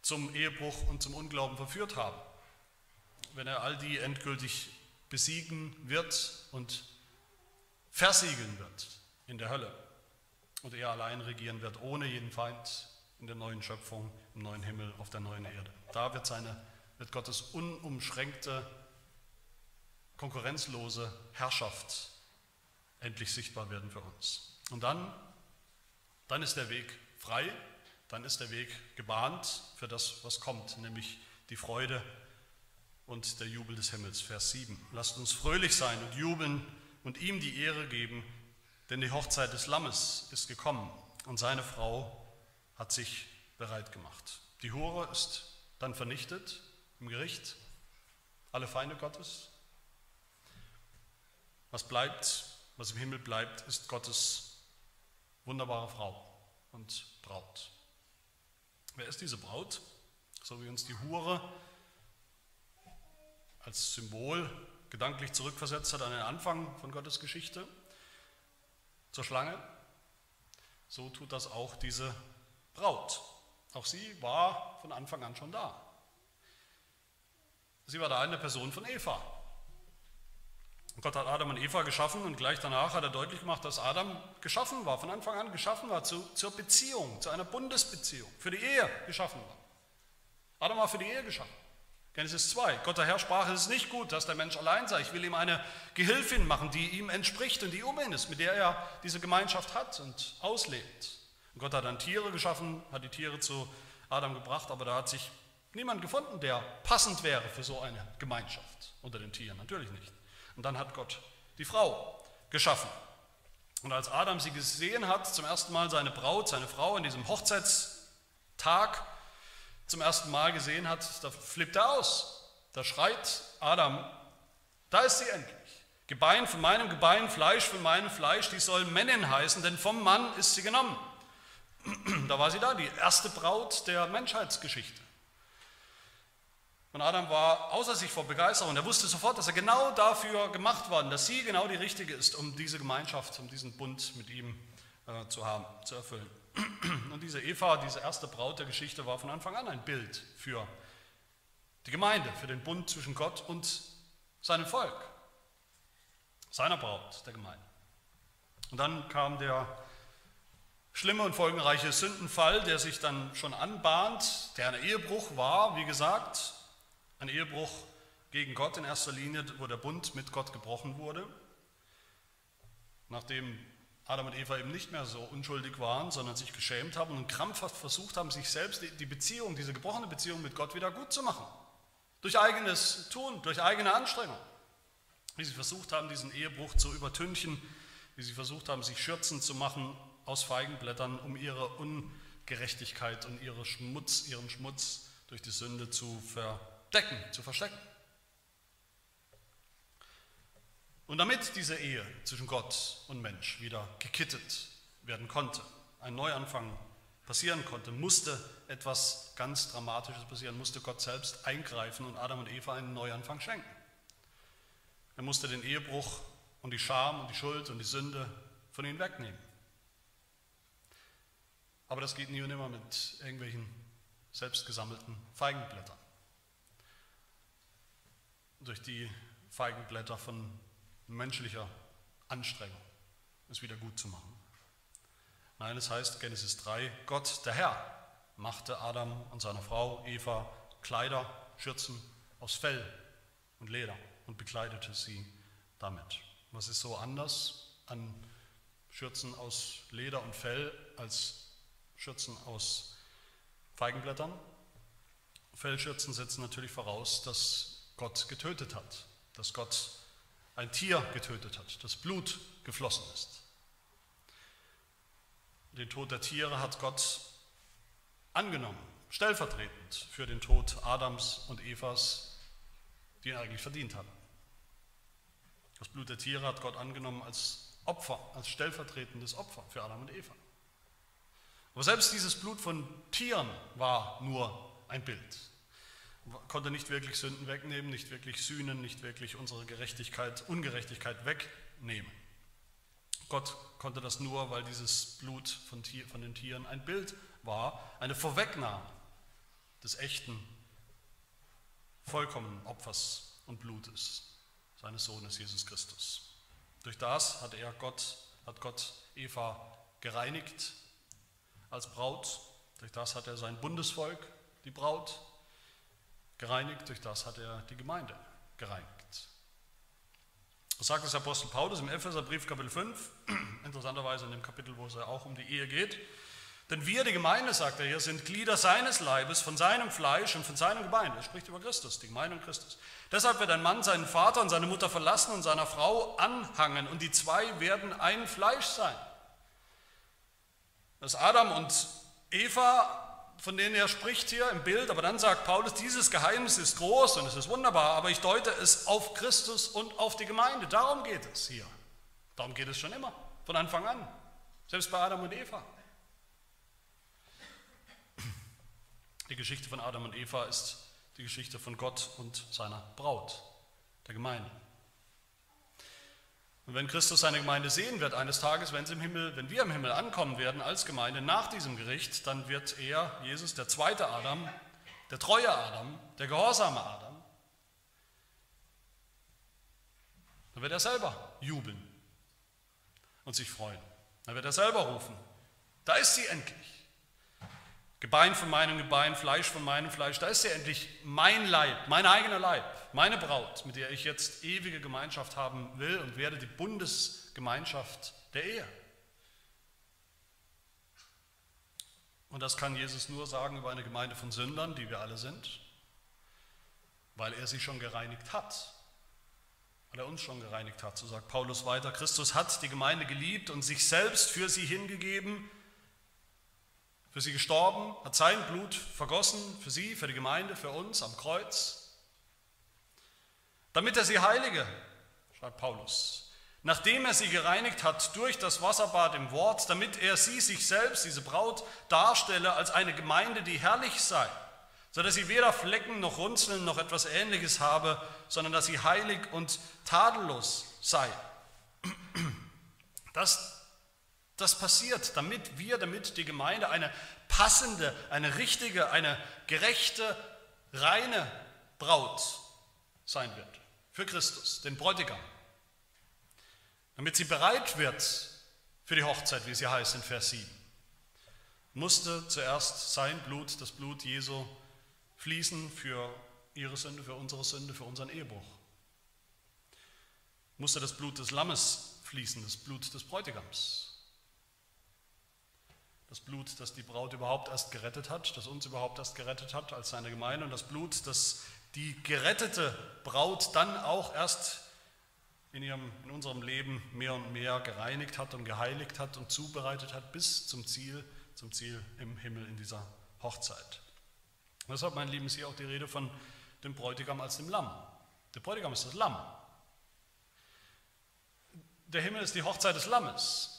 zum Ehebruch und zum Unglauben verführt haben, wenn er all die endgültig besiegen wird und versiegeln wird in der Hölle und er allein regieren wird, ohne jeden Feind in der neuen Schöpfung, im neuen Himmel, auf der neuen Erde. Da wird, seine, wird Gottes unumschränkte, konkurrenzlose Herrschaft endlich sichtbar werden für uns. Und dann, dann ist der Weg frei, dann ist der Weg gebahnt für das, was kommt, nämlich die Freude und der Jubel des Himmels. Vers 7. Lasst uns fröhlich sein und jubeln und ihm die Ehre geben, denn die Hochzeit des Lammes ist gekommen und seine Frau hat sich bereit gemacht. Die Hure ist dann vernichtet im Gericht, alle Feinde Gottes. Was bleibt, was im Himmel bleibt, ist Gottes wunderbare Frau und Braut. Wer ist diese Braut? So wie uns die Hure als Symbol gedanklich zurückversetzt hat an den Anfang von Gottes Geschichte, zur Schlange, so tut das auch diese Braut. Auch sie war von Anfang an schon da. Sie war da eine Person von Eva. Gott hat Adam und Eva geschaffen und gleich danach hat er deutlich gemacht, dass Adam geschaffen war, von Anfang an geschaffen war zu, zur Beziehung, zu einer Bundesbeziehung, für die Ehe geschaffen war. Adam war für die Ehe geschaffen. Genesis 2. Gott der Herr sprach, es ist nicht gut, dass der Mensch allein sei. Ich will ihm eine Gehilfin machen, die ihm entspricht und die um ihn ist, mit der er diese Gemeinschaft hat und auslebt. Und Gott hat dann Tiere geschaffen, hat die Tiere zu Adam gebracht, aber da hat sich niemand gefunden, der passend wäre für so eine Gemeinschaft unter den Tieren. Natürlich nicht. Und dann hat Gott die Frau geschaffen. Und als Adam sie gesehen hat, zum ersten Mal seine Braut, seine Frau in diesem Hochzeitstag, zum ersten Mal gesehen hat, da flippt er aus. Da schreit Adam, da ist sie endlich. Gebein von meinem Gebein, Fleisch von meinem Fleisch, die soll Männin heißen, denn vom Mann ist sie genommen. Da war sie da, die erste Braut der Menschheitsgeschichte. Und Adam war außer sich vor Begeisterung. Er wusste sofort, dass er genau dafür gemacht war, dass sie genau die richtige ist, um diese Gemeinschaft, um diesen Bund mit ihm äh, zu haben, zu erfüllen. Und diese Eva, diese erste Braut der Geschichte, war von Anfang an ein Bild für die Gemeinde, für den Bund zwischen Gott und seinem Volk, seiner Braut, der Gemeinde. Und dann kam der schlimme und folgenreiche Sündenfall, der sich dann schon anbahnt, der ein Ehebruch war, wie gesagt, ein Ehebruch gegen Gott in erster Linie, wo der Bund mit Gott gebrochen wurde, nachdem Adam und Eva eben nicht mehr so unschuldig waren, sondern sich geschämt haben und krampfhaft versucht haben, sich selbst die Beziehung, diese gebrochene Beziehung mit Gott wieder gut zu machen. Durch eigenes Tun, durch eigene Anstrengung. Wie sie versucht haben, diesen Ehebruch zu übertünchen, wie sie versucht haben, sich Schürzen zu machen aus Feigenblättern, um ihre Ungerechtigkeit und ihre Schmutz, ihren Schmutz durch die Sünde zu verdecken, zu verstecken. Und damit diese Ehe zwischen Gott und Mensch wieder gekittet werden konnte, ein Neuanfang passieren konnte, musste etwas ganz Dramatisches passieren, musste Gott selbst eingreifen und Adam und Eva einen Neuanfang schenken. Er musste den Ehebruch und die Scham und die Schuld und die Sünde von ihnen wegnehmen. Aber das geht nie und nimmer mit irgendwelchen selbstgesammelten Feigenblättern. Durch die Feigenblätter von menschlicher Anstrengung, es wieder gut zu machen. Nein, es heißt Genesis 3, Gott, der Herr, machte Adam und seiner Frau Eva Kleider, Schürzen aus Fell und Leder und bekleidete sie damit. Was ist so anders an Schürzen aus Leder und Fell als Schürzen aus Feigenblättern? Fellschürzen setzen natürlich voraus, dass Gott getötet hat, dass Gott ein Tier getötet hat, das Blut geflossen ist. Den Tod der Tiere hat Gott angenommen, stellvertretend für den Tod Adams und Evas, die ihn eigentlich verdient hatten. Das Blut der Tiere hat Gott angenommen als Opfer, als stellvertretendes Opfer für Adam und Eva. Aber selbst dieses Blut von Tieren war nur ein Bild konnte nicht wirklich Sünden wegnehmen, nicht wirklich sühnen, nicht wirklich unsere Gerechtigkeit, Ungerechtigkeit wegnehmen. Gott konnte das nur, weil dieses Blut von, Tier, von den Tieren ein Bild war, eine Vorwegnahme des echten, vollkommenen Opfers und Blutes seines Sohnes Jesus Christus. Durch das hat er Gott, hat Gott Eva gereinigt als Braut. Durch das hat er sein Bundesvolk, die Braut, gereinigt, durch das hat er die Gemeinde gereinigt. Das sagt das Apostel Paulus im Epheserbrief Kapitel 5, interessanterweise in dem Kapitel, wo es ja auch um die Ehe geht. Denn wir, die Gemeinde, sagt er hier, sind Glieder seines Leibes, von seinem Fleisch und von seinem Gebein. Er spricht über Christus, die Gemeinde und Christus. Deshalb wird ein Mann seinen Vater und seine Mutter verlassen und seiner Frau anhangen und die zwei werden ein Fleisch sein. Dass Adam und Eva von denen er spricht hier im Bild, aber dann sagt Paulus, dieses Geheimnis ist groß und es ist wunderbar, aber ich deute es auf Christus und auf die Gemeinde. Darum geht es hier. Darum geht es schon immer, von Anfang an, selbst bei Adam und Eva. Die Geschichte von Adam und Eva ist die Geschichte von Gott und seiner Braut, der Gemeinde. Und wenn Christus seine Gemeinde sehen wird eines Tages, wenn, im Himmel, wenn wir im Himmel ankommen werden als Gemeinde nach diesem Gericht, dann wird er, Jesus, der zweite Adam, der treue Adam, der gehorsame Adam, dann wird er selber jubeln und sich freuen. Dann wird er selber rufen, da ist sie endlich. Gebein von meinem Gebein, Fleisch von meinem Fleisch, da ist sie endlich mein Leib, mein eigener Leib, meine Braut, mit der ich jetzt ewige Gemeinschaft haben will und werde, die Bundesgemeinschaft der Ehe. Und das kann Jesus nur sagen über eine Gemeinde von Sündern, die wir alle sind, weil er sie schon gereinigt hat. Weil er uns schon gereinigt hat, so sagt Paulus weiter. Christus hat die Gemeinde geliebt und sich selbst für sie hingegeben, für sie gestorben, hat sein Blut vergossen für sie, für die Gemeinde, für uns am Kreuz, damit er sie heilige, schreibt Paulus, nachdem er sie gereinigt hat durch das Wasserbad im Wort, damit er sie sich selbst, diese Braut, darstelle als eine Gemeinde, die herrlich sei, so dass sie weder Flecken noch Runzeln noch etwas Ähnliches habe, sondern dass sie heilig und tadellos sei. Das das passiert, damit wir, damit die Gemeinde eine passende, eine richtige, eine gerechte, reine Braut sein wird für Christus, den Bräutigam. Damit sie bereit wird für die Hochzeit, wie sie heißt in Vers 7. musste zuerst sein Blut, das Blut Jesu, fließen für ihre Sünde, für unsere Sünde, für unseren Ehebruch. Musste das Blut des Lammes fließen, das Blut des Bräutigams. Das Blut, das die Braut überhaupt erst gerettet hat, das uns überhaupt erst gerettet hat als seine Gemeinde und das Blut, das die gerettete Braut dann auch erst in, ihrem, in unserem Leben mehr und mehr gereinigt hat und geheiligt hat und zubereitet hat bis zum Ziel, zum Ziel im Himmel in dieser Hochzeit. Deshalb, mein Lieben, ist hier auch die Rede von dem Bräutigam als dem Lamm. Der Bräutigam ist das Lamm. Der Himmel ist die Hochzeit des Lammes.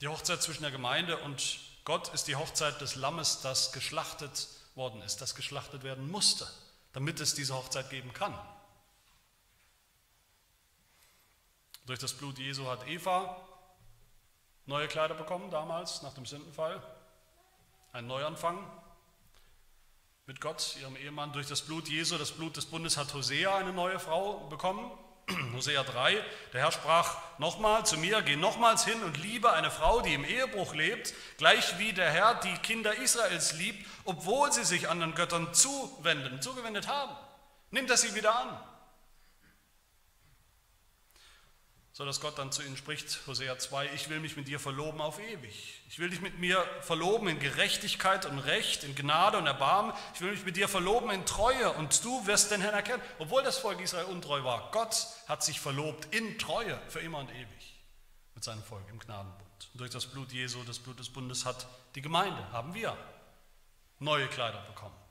Die Hochzeit zwischen der Gemeinde und Gott ist die Hochzeit des Lammes, das geschlachtet worden ist, das geschlachtet werden musste, damit es diese Hochzeit geben kann. Durch das Blut Jesu hat Eva neue Kleider bekommen, damals nach dem Sündenfall. Ein Neuanfang mit Gott, ihrem Ehemann. Durch das Blut Jesu, das Blut des Bundes, hat Hosea eine neue Frau bekommen. Hosea 3, der Herr sprach nochmal zu mir, geh nochmals hin und liebe eine Frau, die im Ehebruch lebt, gleich wie der Herr die Kinder Israels liebt, obwohl sie sich anderen Göttern zuwenden, zugewendet haben. Nimm das sie wieder an. So dass Gott dann zu ihnen spricht, Hosea 2, ich will mich mit dir verloben auf ewig. Ich will dich mit mir verloben in Gerechtigkeit und Recht, in Gnade und Erbarmen. Ich will mich mit dir verloben in Treue und du wirst den Herrn erkennen. Obwohl das Volk Israel untreu war, Gott hat sich verlobt in Treue für immer und ewig mit seinem Volk im Gnadenbund. Und durch das Blut Jesu, das Blut des Bundes, hat die Gemeinde, haben wir neue Kleider bekommen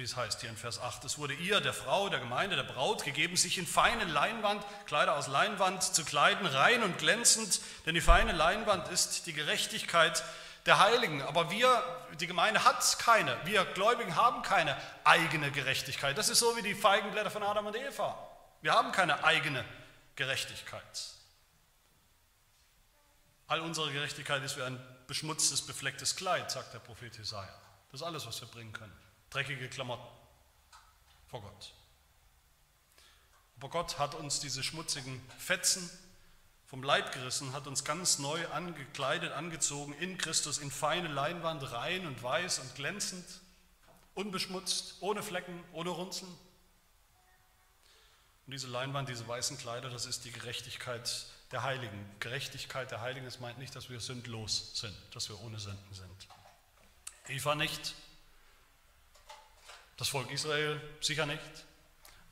wie es heißt hier in Vers 8. Es wurde ihr, der Frau, der Gemeinde, der Braut gegeben, sich in feine Leinwand, Kleider aus Leinwand zu kleiden, rein und glänzend, denn die feine Leinwand ist die Gerechtigkeit der Heiligen. Aber wir, die Gemeinde hat keine, wir Gläubigen haben keine eigene Gerechtigkeit. Das ist so wie die Feigenblätter von Adam und Eva. Wir haben keine eigene Gerechtigkeit. All unsere Gerechtigkeit ist wie ein beschmutztes, beflecktes Kleid, sagt der Prophet Jesaja. Das ist alles, was wir bringen können dreckige Klamotten vor Gott. Aber Gott hat uns diese schmutzigen Fetzen vom Leib gerissen, hat uns ganz neu angekleidet, angezogen in Christus in feine Leinwand, rein und weiß und glänzend, unbeschmutzt, ohne Flecken, ohne Runzeln. Und diese Leinwand, diese weißen Kleider, das ist die Gerechtigkeit der Heiligen. Gerechtigkeit der Heiligen, das meint nicht, dass wir sündlos sind, dass wir ohne Sünden sind. Eva nicht, das Volk Israel sicher nicht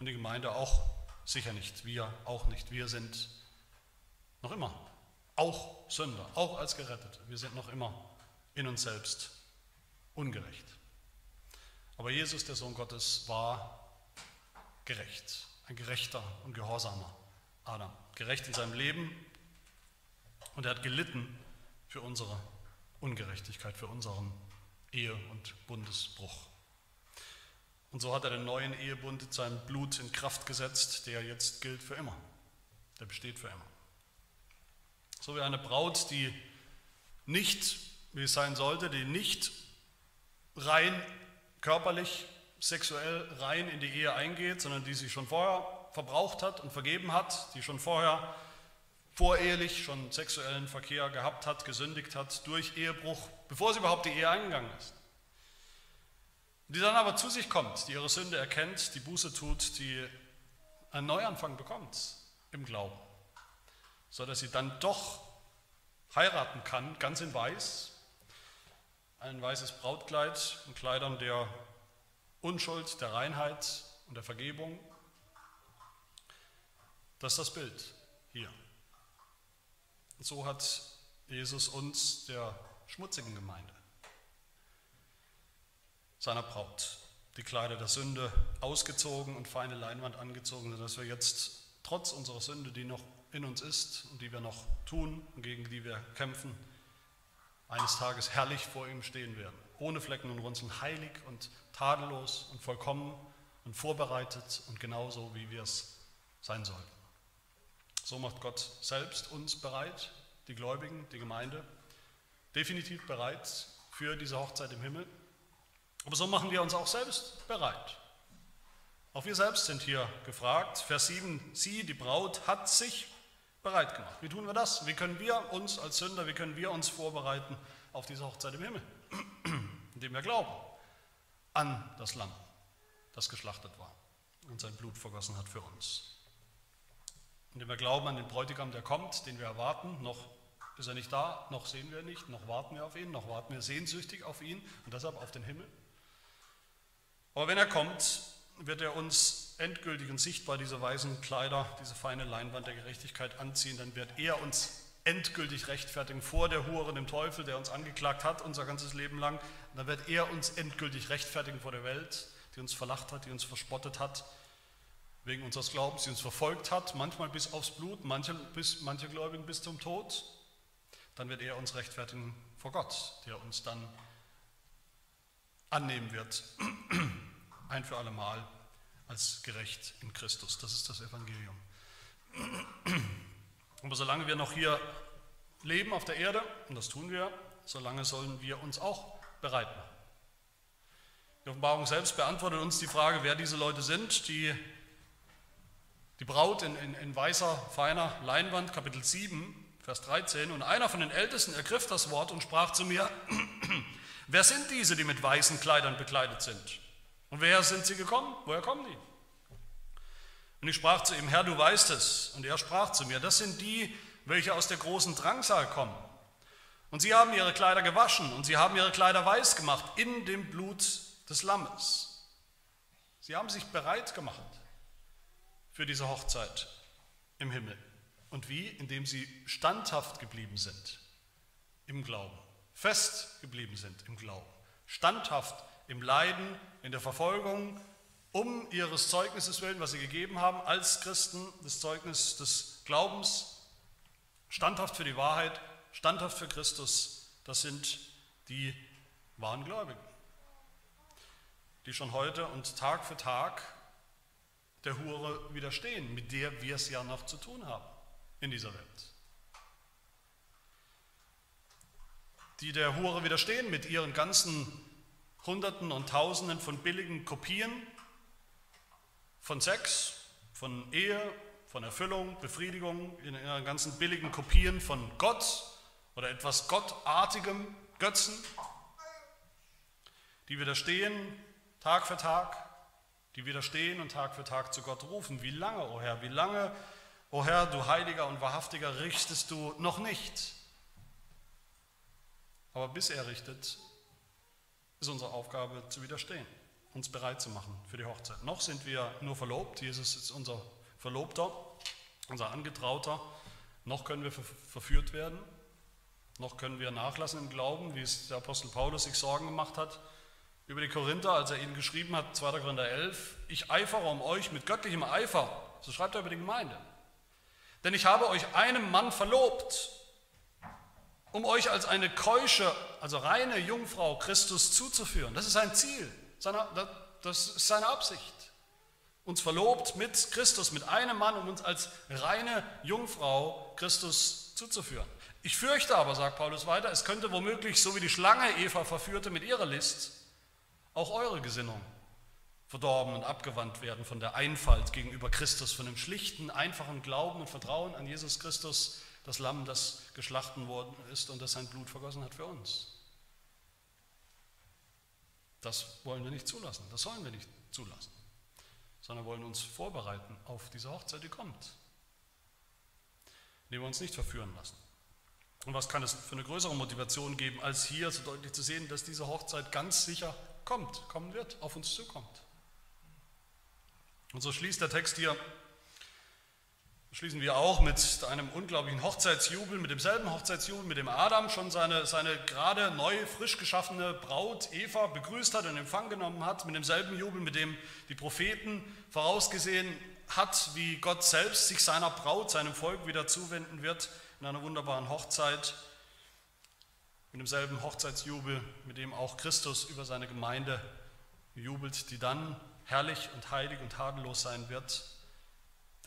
und die Gemeinde auch sicher nicht. Wir auch nicht. Wir sind noch immer auch Sünder, auch als Gerettete. Wir sind noch immer in uns selbst ungerecht. Aber Jesus, der Sohn Gottes, war gerecht, ein gerechter und gehorsamer Adam. Gerecht in seinem Leben und er hat gelitten für unsere Ungerechtigkeit, für unseren Ehe- und Bundesbruch. Und so hat er den neuen Ehebund mit seinem Blut in Kraft gesetzt, der jetzt gilt für immer. Der besteht für immer. So wie eine Braut, die nicht, wie es sein sollte, die nicht rein körperlich, sexuell rein in die Ehe eingeht, sondern die sich schon vorher verbraucht hat und vergeben hat, die schon vorher vorehelich schon sexuellen Verkehr gehabt hat, gesündigt hat durch Ehebruch, bevor sie überhaupt die Ehe eingegangen ist die dann aber zu sich kommt, die ihre Sünde erkennt, die Buße tut, die einen Neuanfang bekommt im Glauben, sodass sie dann doch heiraten kann, ganz in weiß, ein weißes Brautkleid in Kleidern der Unschuld, der Reinheit und der Vergebung. Das ist das Bild hier. Und so hat Jesus uns der schmutzigen Gemeinde seiner Braut die Kleider der Sünde ausgezogen und feine Leinwand angezogen, sodass wir jetzt trotz unserer Sünde, die noch in uns ist und die wir noch tun und gegen die wir kämpfen, eines Tages herrlich vor ihm stehen werden. Ohne Flecken und Runzeln, heilig und tadellos und vollkommen und vorbereitet und genauso, wie wir es sein sollten. So macht Gott selbst uns bereit, die Gläubigen, die Gemeinde, definitiv bereit für diese Hochzeit im Himmel. Aber so machen wir uns auch selbst bereit. Auch wir selbst sind hier gefragt. Vers 7, sie, die Braut, hat sich bereit gemacht. Wie tun wir das? Wie können wir uns als Sünder, wie können wir uns vorbereiten auf diese Hochzeit im Himmel? Indem wir glauben an das Lamm, das geschlachtet war und sein Blut vergossen hat für uns. Indem wir glauben an den Bräutigam, der kommt, den wir erwarten, noch ist er nicht da, noch sehen wir ihn nicht, noch warten wir auf ihn, noch warten wir sehnsüchtig auf ihn und deshalb auf den Himmel. Aber wenn er kommt, wird er uns endgültig und sichtbar diese weißen Kleider, diese feine Leinwand der Gerechtigkeit anziehen, dann wird er uns endgültig rechtfertigen vor der Hure, dem Teufel, der uns angeklagt hat, unser ganzes Leben lang. dann wird er uns endgültig rechtfertigen vor der Welt, die uns verlacht hat, die uns verspottet hat, wegen unseres Glaubens, die uns verfolgt hat, manchmal bis aufs Blut, manche, bis, manche Gläubigen bis zum Tod. Dann wird er uns rechtfertigen vor Gott, der uns dann annehmen wird, ein für alle Mal als gerecht in Christus. Das ist das Evangelium. Aber solange wir noch hier leben auf der Erde, und das tun wir, solange sollen wir uns auch bereit machen. Die Offenbarung selbst beantwortet uns die Frage, wer diese Leute sind, die die Braut in, in, in weißer, feiner Leinwand, Kapitel 7, Vers 13, und einer von den Ältesten ergriff das Wort und sprach zu mir, wer sind diese, die mit weißen Kleidern bekleidet sind? Und woher sind sie gekommen? Woher kommen die? Und ich sprach zu ihm, Herr, du weißt es. Und er sprach zu mir, das sind die, welche aus der großen Drangsal kommen. Und sie haben ihre Kleider gewaschen und sie haben ihre Kleider weiß gemacht in dem Blut des Lammes. Sie haben sich bereit gemacht für diese Hochzeit im Himmel. Und wie? Indem sie standhaft geblieben sind im Glauben, fest geblieben sind im Glauben, standhaft im Leiden, in der Verfolgung, um ihres Zeugnisses willen, was sie gegeben haben, als Christen, das Zeugnis des Glaubens, standhaft für die Wahrheit, standhaft für Christus, das sind die wahren Gläubigen, die schon heute und Tag für Tag der Hure widerstehen, mit der wir es ja noch zu tun haben in dieser Welt. Die der Hure widerstehen mit ihren ganzen Hunderten und Tausenden von billigen Kopien von Sex, von Ehe, von Erfüllung, Befriedigung, in ihren ganzen billigen Kopien von Gott oder etwas Gottartigem, Götzen, die widerstehen Tag für Tag, die widerstehen und Tag für Tag zu Gott rufen. Wie lange, o oh Herr, wie lange O Herr, du Heiliger und Wahrhaftiger, richtest du noch nicht. Aber bis er richtet, ist unsere Aufgabe zu widerstehen, uns bereit zu machen für die Hochzeit. Noch sind wir nur verlobt, Jesus ist unser Verlobter, unser Angetrauter. Noch können wir verführt werden, noch können wir nachlassen im Glauben, wie es der Apostel Paulus sich Sorgen gemacht hat über die Korinther, als er ihnen geschrieben hat, 2. Korinther 11, ich eifere um euch mit göttlichem Eifer. So schreibt er über die Gemeinde. Denn ich habe euch einem Mann verlobt, um euch als eine keusche, also reine Jungfrau Christus zuzuführen. Das ist sein Ziel, das ist seine Absicht. Uns verlobt mit Christus, mit einem Mann, um uns als reine Jungfrau Christus zuzuführen. Ich fürchte aber, sagt Paulus weiter, es könnte womöglich, so wie die Schlange Eva verführte mit ihrer List, auch eure Gesinnung verdorben und abgewandt werden von der Einfalt gegenüber Christus, von dem schlichten, einfachen Glauben und Vertrauen an Jesus Christus, das Lamm, das geschlachten worden ist und das sein Blut vergossen hat für uns. Das wollen wir nicht zulassen, das sollen wir nicht zulassen, sondern wollen uns vorbereiten auf diese Hochzeit, die kommt, indem wir uns nicht verführen lassen. Und was kann es für eine größere Motivation geben, als hier so deutlich zu sehen, dass diese Hochzeit ganz sicher kommt, kommen wird, auf uns zukommt. Und so schließt der Text hier, schließen wir auch mit einem unglaublichen Hochzeitsjubel, mit demselben Hochzeitsjubel, mit dem Adam schon seine, seine gerade neu, frisch geschaffene Braut Eva begrüßt hat und Empfang genommen hat, mit demselben Jubel, mit dem die Propheten vorausgesehen hat, wie Gott selbst sich seiner Braut, seinem Volk wieder zuwenden wird in einer wunderbaren Hochzeit, mit demselben Hochzeitsjubel, mit dem auch Christus über seine Gemeinde jubelt, die dann herrlich und heilig und tadellos sein wird.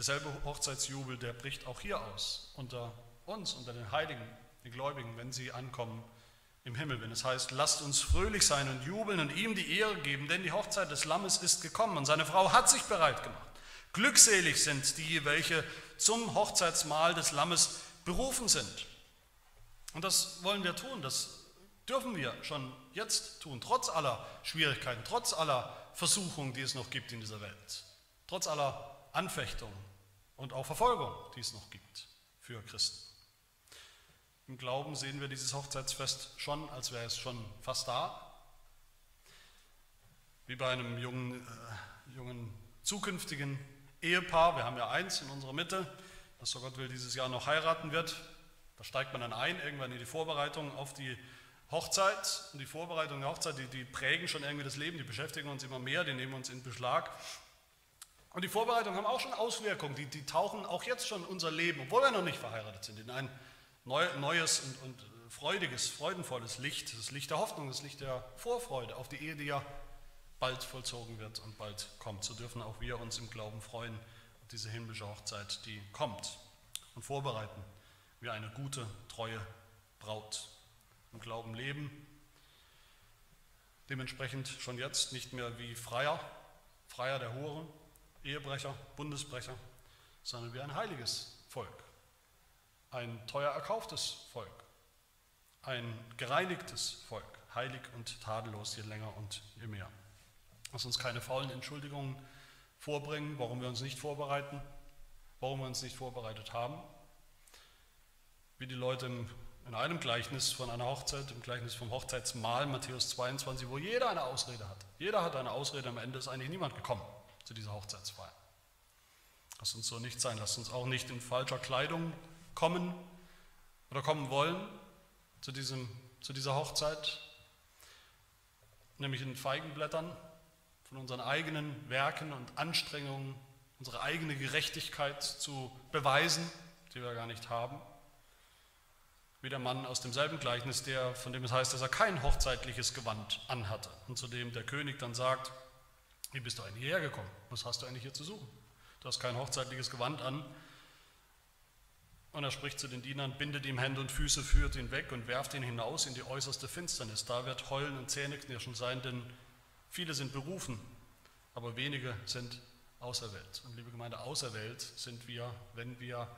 Derselbe Hochzeitsjubel, der bricht auch hier aus, unter uns, unter den Heiligen, den Gläubigen, wenn sie ankommen im Himmel, wenn es heißt, lasst uns fröhlich sein und jubeln und ihm die Ehre geben, denn die Hochzeit des Lammes ist gekommen und seine Frau hat sich bereit gemacht. Glückselig sind die, welche zum Hochzeitsmahl des Lammes berufen sind. Und das wollen wir tun, das dürfen wir schon jetzt tun, trotz aller Schwierigkeiten, trotz aller Versuchungen, die es noch gibt in dieser Welt, trotz aller Anfechtung und auch Verfolgung, die es noch gibt für Christen. Im Glauben sehen wir dieses Hochzeitsfest schon, als wäre es schon fast da. Wie bei einem jungen, äh, jungen zukünftigen Ehepaar, wir haben ja eins in unserer Mitte, das so Gott will dieses Jahr noch heiraten wird. Da steigt man dann ein, irgendwann in die Vorbereitung auf die Hochzeit. Und die Vorbereitung der Hochzeit, die, die prägen schon irgendwie das Leben, die beschäftigen uns immer mehr, die nehmen uns in Beschlag. Und die Vorbereitungen haben auch schon Auswirkungen, die, die tauchen auch jetzt schon unser Leben, obwohl wir noch nicht verheiratet sind, in ein neues und, und freudiges, freudenvolles Licht, das Licht der Hoffnung, das Licht der Vorfreude auf die Ehe, die ja bald vollzogen wird und bald kommt. So dürfen auch wir uns im Glauben freuen auf diese himmlische Hochzeit, die kommt und vorbereiten wie eine gute, treue Braut. Im Glauben leben, dementsprechend schon jetzt nicht mehr wie Freier, Freier der Hure, Ehebrecher, Bundesbrecher, sondern wie ein heiliges Volk, ein teuer erkauftes Volk, ein gereinigtes Volk, heilig und tadellos je länger und je mehr. Lass uns keine faulen Entschuldigungen vorbringen, warum wir uns nicht vorbereiten, warum wir uns nicht vorbereitet haben. Wie die Leute in einem Gleichnis von einer Hochzeit, im Gleichnis vom Hochzeitsmahl, Matthäus 22, wo jeder eine Ausrede hat. Jeder hat eine Ausrede, am Ende ist eigentlich niemand gekommen zu dieser Hochzeitsfeier. Lass uns so nicht sein, lass uns auch nicht in falscher Kleidung kommen oder kommen wollen zu, diesem, zu dieser Hochzeit, nämlich in Feigenblättern von unseren eigenen Werken und Anstrengungen, unsere eigene Gerechtigkeit zu beweisen, die wir gar nicht haben. Wie der Mann aus demselben Gleichnis, der, von dem es heißt, dass er kein hochzeitliches Gewand anhatte. Und zu dem der König dann sagt, wie bist du eigentlich hierher gekommen? Was hast du eigentlich hier zu suchen? Du hast kein hochzeitliches Gewand an. Und er spricht zu den Dienern, bindet ihm Hände und Füße, führt ihn weg und werft ihn hinaus in die äußerste Finsternis. Da wird Heulen und Zähneknirschen sein, denn viele sind berufen, aber wenige sind auserwählt. Und liebe Gemeinde, auserwählt sind wir, wenn wir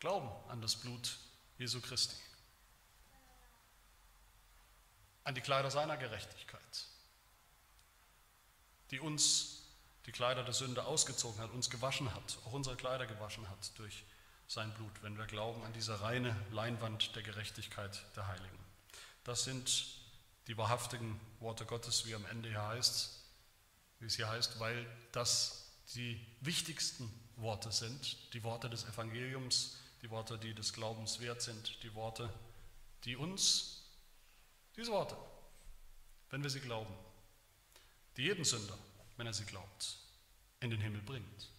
glauben an das Blut Jesu Christi, an die Kleider seiner Gerechtigkeit die uns die Kleider der Sünde ausgezogen hat, uns gewaschen hat, auch unsere Kleider gewaschen hat durch sein Blut, wenn wir glauben an diese reine Leinwand der Gerechtigkeit der Heiligen. Das sind die wahrhaftigen Worte Gottes, wie am Ende hier heißt, wie es hier heißt, weil das die wichtigsten Worte sind, die Worte des Evangeliums, die Worte, die des Glaubens wert sind, die Worte, die uns, diese Worte, wenn wir sie glauben, die jeden Sünder, wenn er sie glaubt, in den Himmel bringt.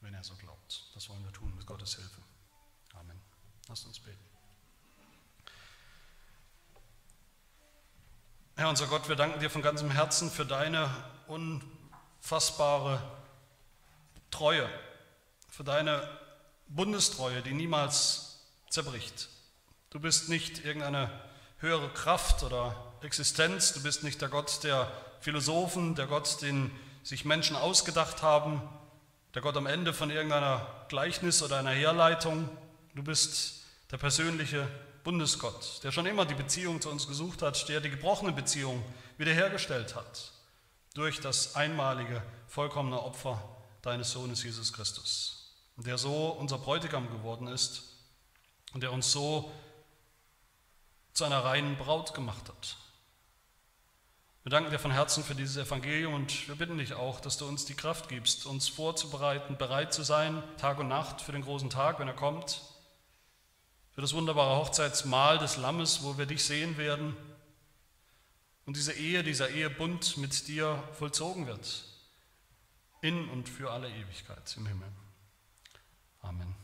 Wenn er so glaubt. Das wollen wir tun mit Gottes Hilfe. Amen. Lasst uns beten. Herr unser Gott, wir danken dir von ganzem Herzen für deine unfassbare Treue, für deine Bundestreue, die niemals zerbricht. Du bist nicht irgendeine höhere Kraft oder Existenz. Du bist nicht der Gott der Philosophen, der Gott, den sich Menschen ausgedacht haben, der Gott am Ende von irgendeiner Gleichnis oder einer Herleitung. Du bist der persönliche Bundesgott, der schon immer die Beziehung zu uns gesucht hat, der die gebrochene Beziehung wiederhergestellt hat durch das einmalige, vollkommene Opfer deines Sohnes Jesus Christus, der so unser Bräutigam geworden ist und der uns so zu einer reinen Braut gemacht hat. Wir danken dir von Herzen für dieses Evangelium und wir bitten dich auch, dass du uns die Kraft gibst, uns vorzubereiten, bereit zu sein, Tag und Nacht für den großen Tag, wenn er kommt, für das wunderbare Hochzeitsmahl des Lammes, wo wir dich sehen werden und diese Ehe, dieser Ehebund mit dir vollzogen wird, in und für alle Ewigkeit im Himmel. Amen.